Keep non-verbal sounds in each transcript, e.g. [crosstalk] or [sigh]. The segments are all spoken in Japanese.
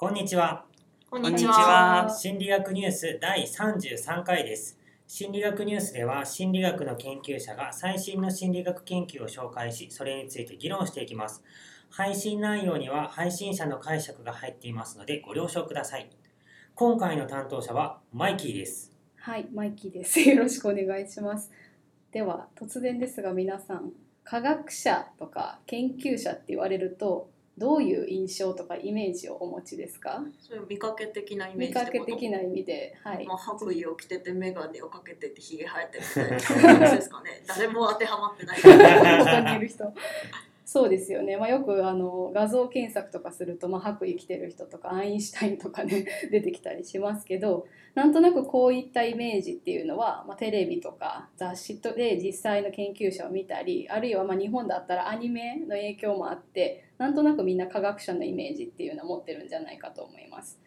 こんにちは。こんにちは心理学ニュース第33回です。心理学ニュースでは心理学の研究者が最新の心理学研究を紹介し、それについて議論していきます。配信内容には配信者の解釈が入っていますのでご了承ください。今回の担当者はマイキーです。はい、マイキーです。[laughs] よろしくお願いします。では、突然ですが皆さん、科学者とか研究者って言われると、どういう印象とかイメージをお持ちですか？そういう見かけ的なイメー見かジってこと？け的な意味で、はい。ま。あ、白衣を着てて眼鏡をかけててひげ生えてるみたいな感じですかね。[laughs] 誰も当てはまってない。他にいる人。そうですよね、まあ、よくあの画像検索とかすると、まあ、白衣着てる人とかアインシュタインとかね [laughs] 出てきたりしますけどなんとなくこういったイメージっていうのは、まあ、テレビとか雑誌とで実際の研究者を見たりあるいはまあ日本だったらアニメの影響もあってなんとなくみんな科学者のイメージっていうのを持ってるんじゃないかと思います。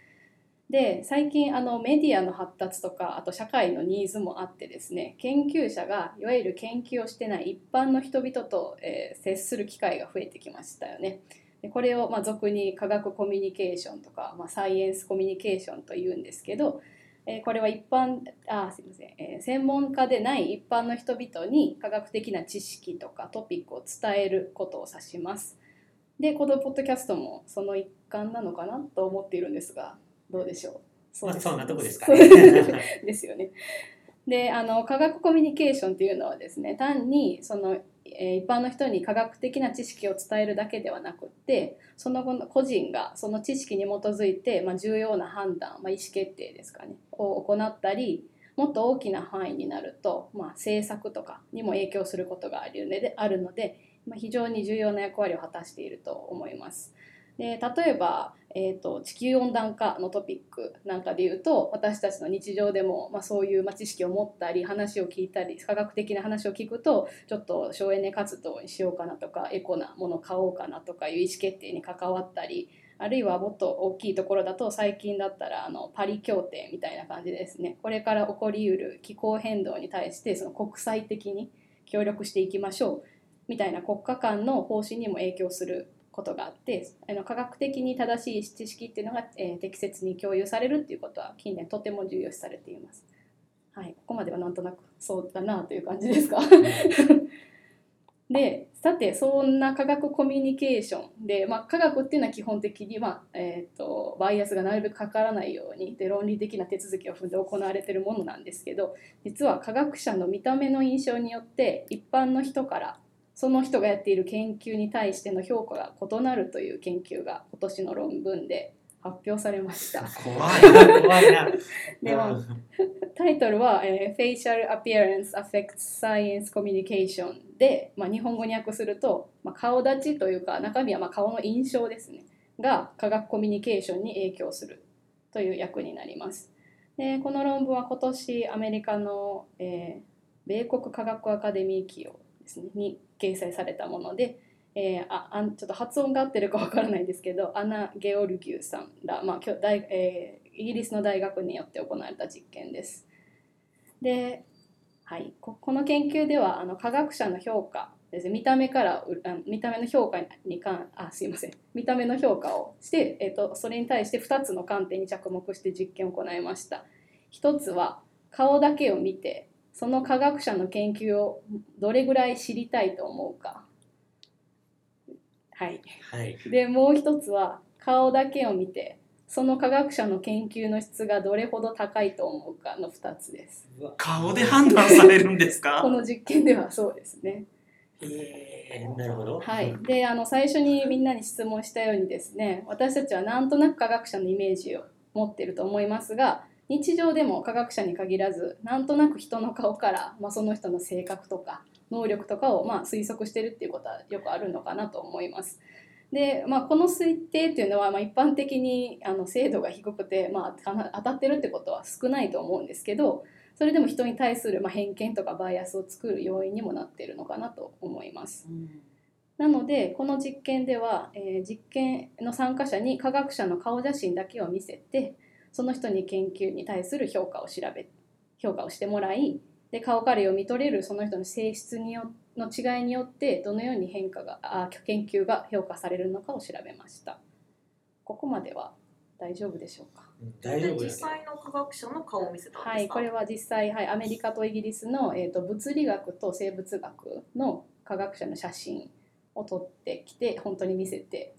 で最近あのメディアの発達とかあと社会のニーズもあってですね研究者がいわゆる研究をしてない一般の人々と、えー接する機会が増えてきましたよね。でこれをまあ俗に科学コミュニケーションとか、まあ、サイエンスコミュニケーションというんですけど、えーこれは一般あすいません、えー専門家でない一般の人々に科学的な知識とかトピックを伝えることを指します。でこのポッドキャストもその一環なのかなと思っているんですがどうでしょう？そまあ、ですそんなとこですかね。[laughs] ですよね。であの科学コミュニケーションっていうのはですね単にその、えー一般の人に科学的な知識を伝えるだけではなくってその後の個人がその知識に基づいて、まあ、重要な判断、まあ、意思決定ですかねを行ったりもっと大きな範囲になると、まあ、政策とかにも影響することがあるのであるので、まあ、非常に重要な役割を果たしていると思います。で例えば、えー、と地球温暖化のトピックなんかで言うと私たちの日常でも、まあ、そういう、ま、知識を持ったり話を聞いたり科学的な話を聞くとちょっと省エネ活動にしようかなとかエコなものを買おうかなとかいう意思決定に関わったりあるいはもっと大きいところだと最近だったらあのパリ協定みたいな感じですねこれから起こりうる気候変動に対してその国際的に協力していきましょうみたいな国家間の方針にも影響することがあってあの科学的に正しい知識っていうのが、えー適切に共有されるっていうことは近年とても重要視されています。はい、ここまではなんとなくそうだなという感じですか？でさてそんな科学コミュニケーションで、まあ、科学っていうのは基本的に、まあえー、とバイアスがなるべくかからないようにで論理的な手続きを踏んで行われているものなんですけど実は科学者の見た目の印象によって一般の人からその人がやっている研究に対しての評価が異なるという研究が今年の論文で発表されました。怖いな、怖いな。[laughs] ではタイトルは、えー Facial Appearance Affects Science Communication で、まあ、日本語に訳すると、まあ、顔立ちというか中身はまあ顔の印象ですねが科学コミュニケーションに影響するという訳になります。でこの論文は今年アメリカの、えー米国科学アカデミー企業ですねに掲載されたもので、えーああんちょっと発音が合ってるかわからないですけどアナ・ゲオルギュさんら、まあ今日大えーイギリスの大学によって行われた実験です。で、はい、ここの研究ではあの科学者の評価ですね見た目からあ見た目の評価に関あすいません見た目の評価をして、えー、とそれに対して2つの観点に着目して実験を行いました。一つは顔だけを見てその科学者の研究をどれぐらい知りたいと思うか。はい、はい。でもう一つは顔だけを見てその科学者の研究の質がどれほど高いと思うかの2つです。顔で判断されるんです [laughs] こかの実験ではそうですね。えー、なるほど。はい、であの最初にみんなに質問したようにですね私たちはなんとなく科学者のイメージを持ってると思いますが日常でも科学者に限らずなんとなく人の顔から、まあ、その人の性格とか能力とかを、まあ、推測してるっていうことはよくあるのかなと思います。で、まあ、この推定っていうのは、まあ、一般的にあの精度が低くて、まあ当たってるってことは少ないと思うんですけどそれでも人に対する、まあ、偏見とかバイアスを作る要因にもなっているのかなと思います。なのでこの実験では、えー実験の参加者に科学者の顔写真だけを見せてその人に研究に対する評価を調べ評価をしてもらいで顔から読み取れるその人の性質によの違いによってどのように変化があ研究が評価されるのかを調べました。ここまでは大丈夫でしょうか？うん大丈夫で実際の科学者の顔を見せたんですか、はい、これは実際、はい、アメリカとイギリスの、えー、と物理学と生物学の科学者の写真を撮ってきて本当に見せて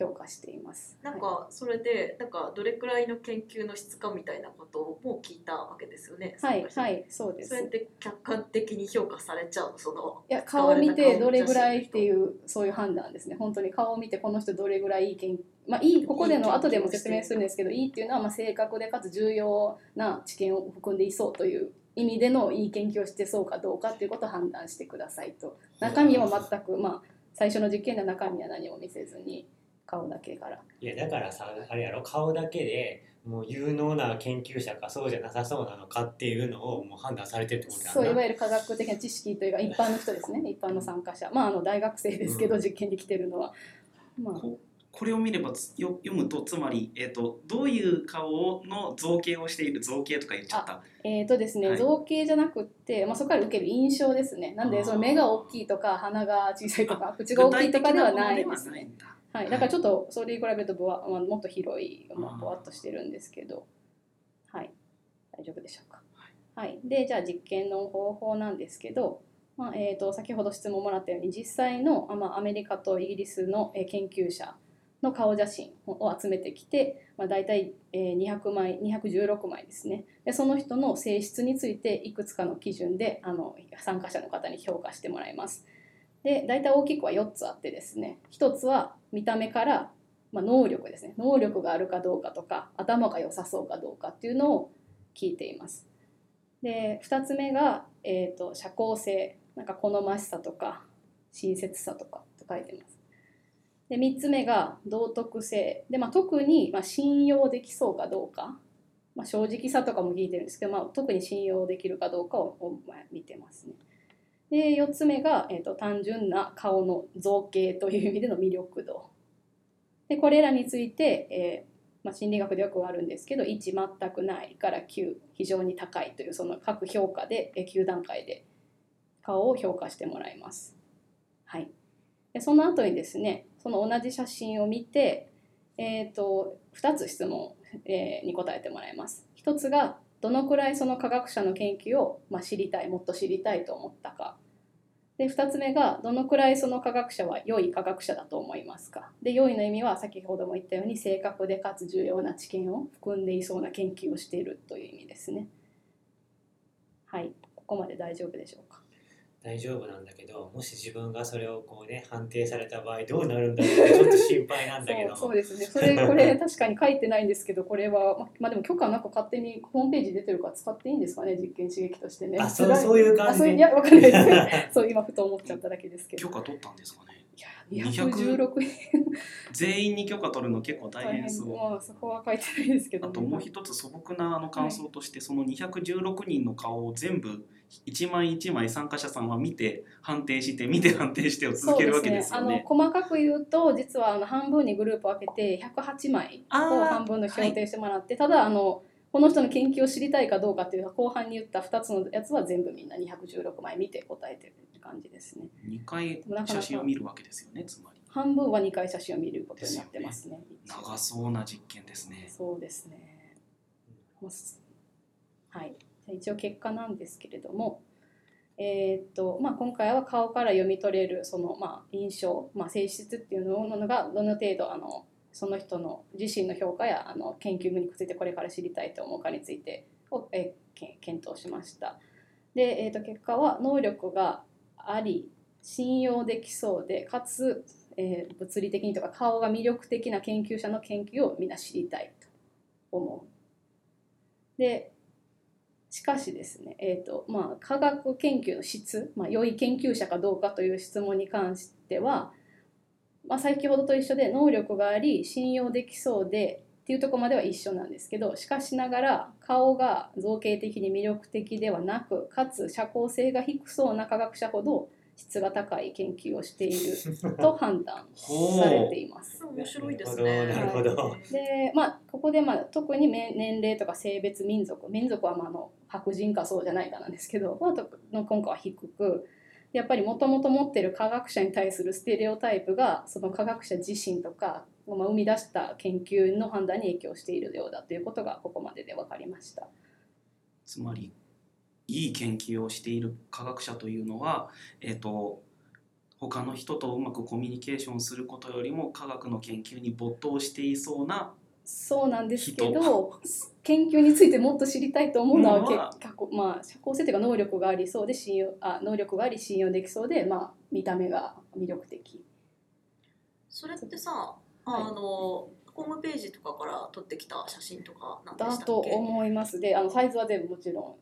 評価しています。なんはかそれでなんかどれくらいの研究の質かみたいなことも聞いたわけですよね。い、はいはい、そうです。それって客観的に評価されちゃうその？いや顔を見てどれぐらいっていうそういう判断ですね本当に顔を見てこの人どれぐらいいい研まあいいここでの後でも説明するんですけどいいっていうのはまあ正確でかつ重要な知見を含んでいそうという意味でのいい研究をしてそうかどうかっていうことを判断してくださいと中身は全くまあ最初の実験では中身は何も見せずに顔だけから。いやだからさあれやろ。顔だけでもう有能な研究者かそうじゃなさそうなのかっていうのをもう判断されてるってことそういわゆる科学的な知識というか一般の人ですね。一般の参加者。まああの大学生ですけど、うん。実験に来てるのは。まあ。ここれを見ればつよ読むとつまり、えー、とどういう顔の造形をしている造形とか言っちゃった？えーとですねはい。造形じゃなくって、まあ、そこから受ける印象ですね。なんでその目が大きいとか鼻が小さいとか口が大きいとかではないですね、具体的なものではい。だ、からちょっとそれに比べるとぶわ、まあ、もっと広い、まあ、ぼわっとしてるんですけど。はい。大丈夫でしょうか。はい。でじゃあ実験の方法なんですけど、まあえー、と先ほど質問もらったように実際の、まあ、アメリカとイギリスの研究者の顔写真を集めてきて、まあ、大体200枚216枚ですね。でその人の性質についていくつかの基準であの参加者の方に評価してもらいます。で大体大きくは4つあってですね。1つは見た目から、まあ、能力ですね。能力があるかどうかとか頭が良さそうかどうかっていうのを聞いています。で2つ目が、えー、と社交性。なんか好ましさとか親切さとかと書いてます。で3つ目が道徳性。で、まあ、特に、まあ、信用できそうかどうか、まあ、正直さとかも聞いてるんですけど、まあ、特に信用できるかどうかを、まあ見てますね。で4つ目が、えー、と単純な顔の造形という意味での魅力度でこれらについて、えーまあ、心理学でよくあるんですけど1全くないから9非常に高いというその各評価でえー9段階で顔を評価してもらいます。はい、でその後にですねその同じ写真を見て、えー、と2つ質問、えーに答えてもらいます。1つがどのくらいその科学者の研究を、まあ、知りたいもっと知りたいと思ったか。で2つ目がどのくらいその科学者は良い科学者だと思いますか。で良いの意味は先ほども言ったように正確でかつ重要な知見を含んでいそうな研究をしているという意味ですね。はい。ここまで大丈夫でしょうか。大丈夫なんだけどもし自分がそれをこうね判定された場合どうなるんだろうってちょっと心配なんだけど。そうそうですね。それこれ [laughs] 確かに書いてないんですけどこれはままあでも許可なく勝手にホームページ出てるから使っていいんですかね実験刺激としてね。あそう辛そういう感じ。あそういやわかんないです。ね [laughs] そう今ふと思っちゃっただけですけど。許可取ったんですかね。いや216人全員に許可取るの結構大大変変そうまあそこは書いてないですけど、あともう一つ素朴なあの感想として、その216人の顔を全部一枚一枚参加者さんは見て判定して見て判定してを続けるわけですよあのね。細かく言うと実はあの半分にグループを分けて108枚を半分の評定してもらって、ただあのこの人の研究を知りたいかどうかっていう後半に言った2つのやつは全部みんな216枚見て答えてるって感じですね2回写真を見るわけですよねつまり。半分は2回写真を見ることになってますね一応長そうな実験ですね。そうですね。はい。一応結果なんですけれども、えーっとまあ、今回は顔から読み取れるその、まあ、印象、まあ、性質っていうのがどの程度あのその人の自身の評価やあの研究についてこれから知りたいと思うかについてを、えーけ検討しました。で、えーっと結果は能力があり信用できそうでかつ、えー物理的にとか顔が魅力的な研究者の研究をみんな知りたいと思う。でしかしですね、えーとまあ、科学研究の質、まあ、良い研究者かどうかという質問に関しては、まあ、先ほどと一緒で能力があり信用できそうでっていうとこまでは一緒なんですけどしかしながら顔が造形的に魅力的ではなくかつ社交性が低そうな科学者ほど質が高い研究をしている [laughs] と判断されています。面白いですね。なるほどでまあここでまあ特にめ年齢とか性別民族民族はまああの白人かそうじゃないかなんですけど、まあ、との今回は低くやっぱりもともと持ってる科学者に対するステレオタイプがその科学者自身とかまあ、生み出した研究の判断に影響しているようだということがここまでで分かりました。つまりいい研究をしている科学者というのは、えー、と他の人とうまくコミュニケーションすることよりも科学の研究に没頭していそうなそうなんですけど研究についてもっと知りたいと思うのは結構まあ社交性というか能力がありそうで信用あ能力があり信用できそうで、まあ、見た目が魅力的。それってさ、はい。あのホームページとかから撮ってきた写真とかなんでだしたっけ？と思います。であのサイズは全部もちろん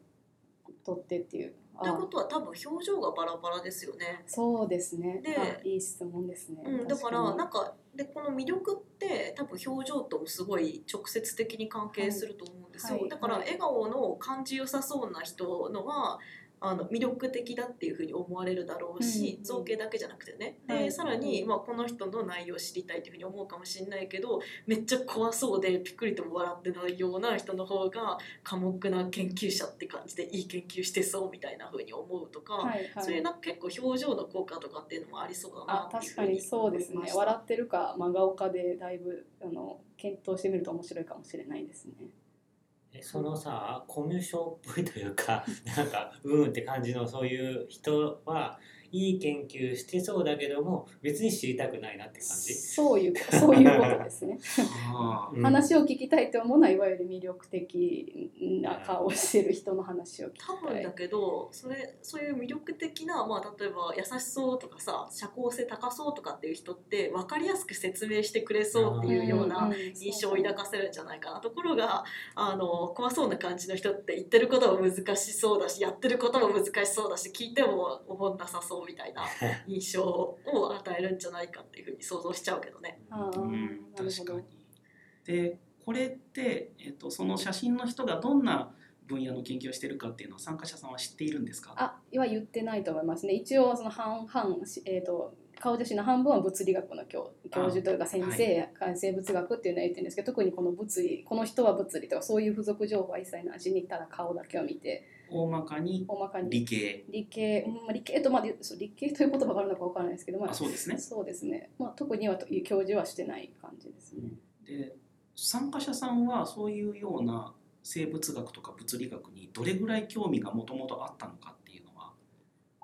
取ってっていう。あということは多分表情がバラバラですよね。そうですね。であいい質問ですね。うん、だから確なんかでこの魅力って多分表情ともすごい直接的に関係すると思うんですよ、はいはいだから笑顔の感じよさそうな人のはあの魅力的だっていうふうに思われるだろうし、うん造形だけじゃなくてね。で、はい。さらに、まあ、この人の内容を知りたいっていうふうに思うかもしれないけどめっちゃ怖そうでピクリとも笑ってないような人の方が寡黙な研究者って感じでいい研究してそうみたいなふうに思うとか、はいはい。そういうなんか結構表情の効果とかっていうのもありそうだなあっていうふうに確かにそうですね。笑ってるか真顔かでだいぶあの検討してみると面白いかもしれないですね。そのさコミュ障っぽいというかなんかうんって感じのそういう人はいい研究してそうだけども別に知りたくないなって感じ、そういうそういうことですね。あうん話を聞きたいと思うのはいわゆる魅力的な顔をしてる人の話を聞き多たい。分だけどそれそういう魅力的な、まあ、例えば優しそうとかさ社交性高そうとかっていう人って分かりやすく説明してくれそうっていうような印象を抱かせるんじゃないかなところがあの怖そうな感じの人って言ってることも難しそうだしやってることも難しそうだし聞いても思んなさそうみたいな印象を与えるんじゃないかっていうふうに想像しちゃうけどね。うん、確かに。でこれって、えっと、その写真の人がどんな分野の研究をしているかっていうのは参加者さんは知っているんですか？あは言ってないと思いますね。一応その半々しえっ、と顔写真の半分は物理学の教教授というか先生、生物学っていうのは言ってるんですけど特にこの物理この人は物理とかそういう付属情報は一切なしにただ顔だけを見て大まかに大まかに理系。理系、うんまあ、理系とまでそう理系という言葉があるのかわからないですけど、まあ、あそうですね。そうですね、まあ、特にはと教授はしてない感じですね。で参加者さんはそういうような生物学とか物理学にどれぐらい興味がもともとあったのかっていうのは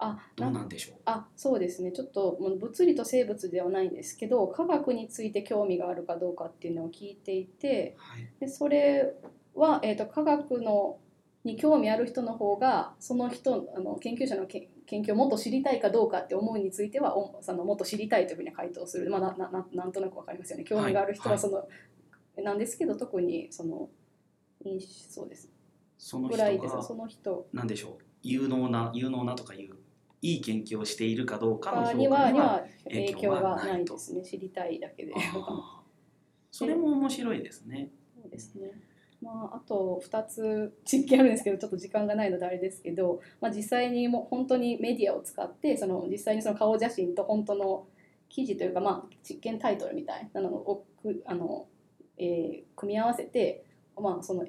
あどなうんなんでしょう。あそうですね。ちょっともう物理と生物ではないんですけど科学について興味があるかどうかっていうのを聞いていてはい。でそれは、えー、と科学のに興味ある人の方がその人あの研究者のけ研究をもっと知りたいかどうかって思うについてはおそのもっと知りたいというふうに回答する、まあ、ななななんとなくわかりますよね。興味がある人はい。はその、なんですけど特にその印そうです。そのぐらいです人がその人。何でしょう。有能な有能なとかいういい研究をしているかどうかの評価にには影響ががないですね知りたいだけで。それも面白いですね。そうですね。まあ、あと2つ実験あるんですけどちょっと時間がないのであれですけど、まあ、実際にもう本当にメディアを使ってその実際にその顔写真と本当の記事というか、まあ、実験タイトルみたいなのをくあの、えー組み合わせて、まあその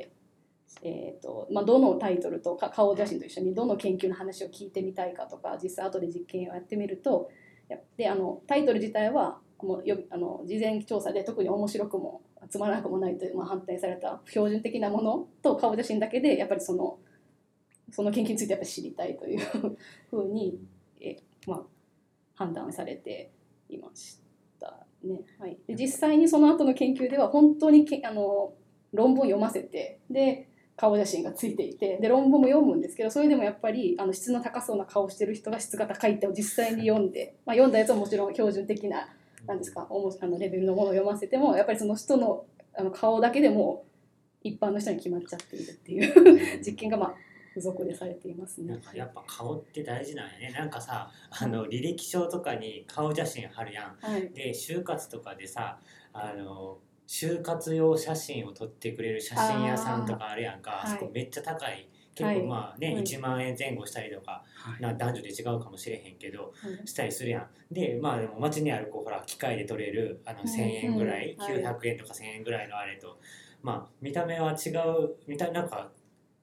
えーとまあ、どのタイトルとか顔写真と一緒にどの研究の話を聞いてみたいかとか実際後で実験をやってみるとであのタイトル自体はもうよあの事前調査で特に面白くもつまらなくもないという、まあ、判定された標準的なものと顔写真だけでやっぱりそのその研究についてやっぱ知りたいという [laughs] ふうに、えまあ、判断されていましたね。はい、で実際にその後の研究では本当にけあの論文読ませてで顔写真がついていてで論文も読むんですけどそれでもやっぱりあの質の高そうな顔をしてる人が質が高いってを実際に読んで、まあ、読んだやつはもちろん標準的ななんですかおもあのレベルのものを読ませてもやっぱりその人のあの顔だけでも一般の人に決まっちゃっているっていう実験がまあ付属でされていますね。なん。かやっぱ顔って大事なんやね。なんかさあの履歴書とかに顔写真貼るやん。はい、で就活とかでさあの就活用写真を撮ってくれる写真屋さんとかあるやんか。あ,、そこめっちゃ高い。結はい。構まあね、はい。1万円前後したりとかはい。な男女で違うかもしれへんけどはい。したりするやん。でまあでも街にあるこうほら機械で撮れるあのうん1,000円ぐらい、うんはい。900円とか1,000円ぐらいのあれと。まあ見た目は違う見たなんか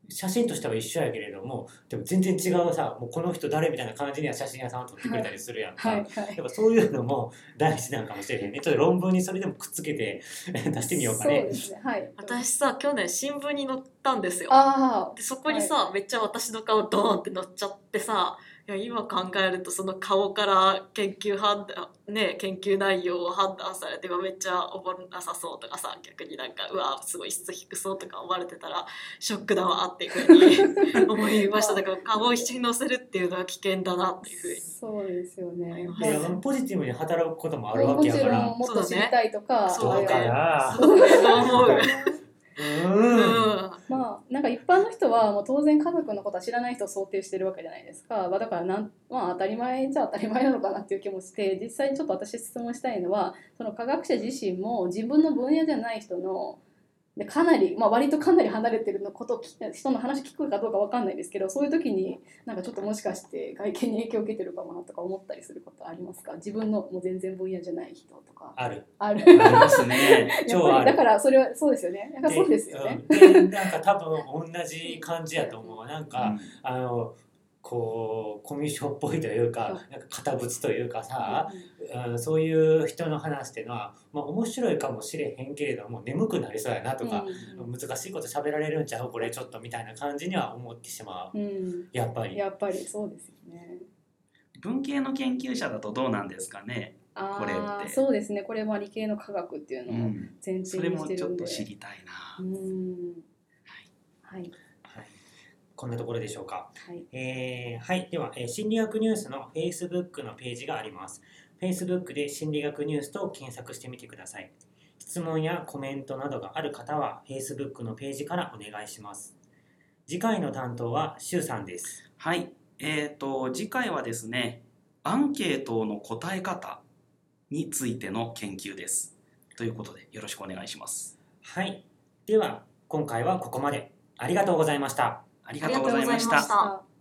写真としては一緒やけれどもでも全然違うさもうこの人誰みたいな感じには写真屋さんは撮ってくれたりするやんか、はいはい。やっぱそういうのも [laughs] 大事なんかもしれへんね。ちょっと論文にそれでもくっつけて出してみようかそうねですね。はい。私さ去年新聞に載ったんですよ。あでそこにさ、めっちゃ私の顔ドーンって載っちゃってさいや今考えるとその顔から研究判断ね研究内容を判断されてめっちゃおもろなさそうとかさ逆になんかうわすごい質低そうとか思われてたらショックだわっていうふうに [laughs] 思いました。だから顔を一緒に載せるっていうのは危険だなっていうふうにそうですよね。はいいやポジティブに働くこともあるわけやから。んもっと知りたいとかそうだね。だからそう思う。う [laughs] うんんまあなんか一般の人はもう当然家族のことは知らない人を想定してるわけじゃないですか、まあ、だからなん、まあ、当たり前じゃ当たり前なのかなっていう気もして実際にちょっと私質問したいのはその科学者自身も自分の分野じゃない人のでかなり、まあ、割とかなり離れてるのことを聞人の話聞くかどうかわかんないですけどそういう時になんかちょっともしかして外見に影響を受けてるかもなとか思ったりすることありますか？自分のもう全然分野じゃない人とか。ある。ある。ありますね。や [laughs] っ超ある。ぱりだからそれはそうですよね。そうですよね。でうん。でなんか多分同じ感じやと思う。なんか、うん。あのこうコミュ障っぽいというかう。んなんか堅物というかさ、うんうん、そういう人の話っていうのは、まあ、面白いかもしれへんけれども眠くなりそうやなとか、うん難しいこと喋られるんちゃうこれちょっとみたいな感じには思ってしまう。うん、やっぱり。やっぱりそうですよね。文系の研究者だとどうなんですかね？あこれあって。そうですね。これは理系の科学っていうのをうん。前そ提にしてれもちょっるんで。と知りたいな。うん。はい。はい、こんなところでしょうか。はいえーはい、では、えー心理学ニュースの Facebook のページがあります。Facebook で心理学ニュースと検索してみてください。質問やコメントなどがある方は Facebook のページからお願いします。次回の担当はシュウさんです。はい。えっ、と次回はですね、アンケートの答え方についての研究です。ということでよろしくお願いします。はい、では今回はここまで。ありがとうございました。ありがとうございました。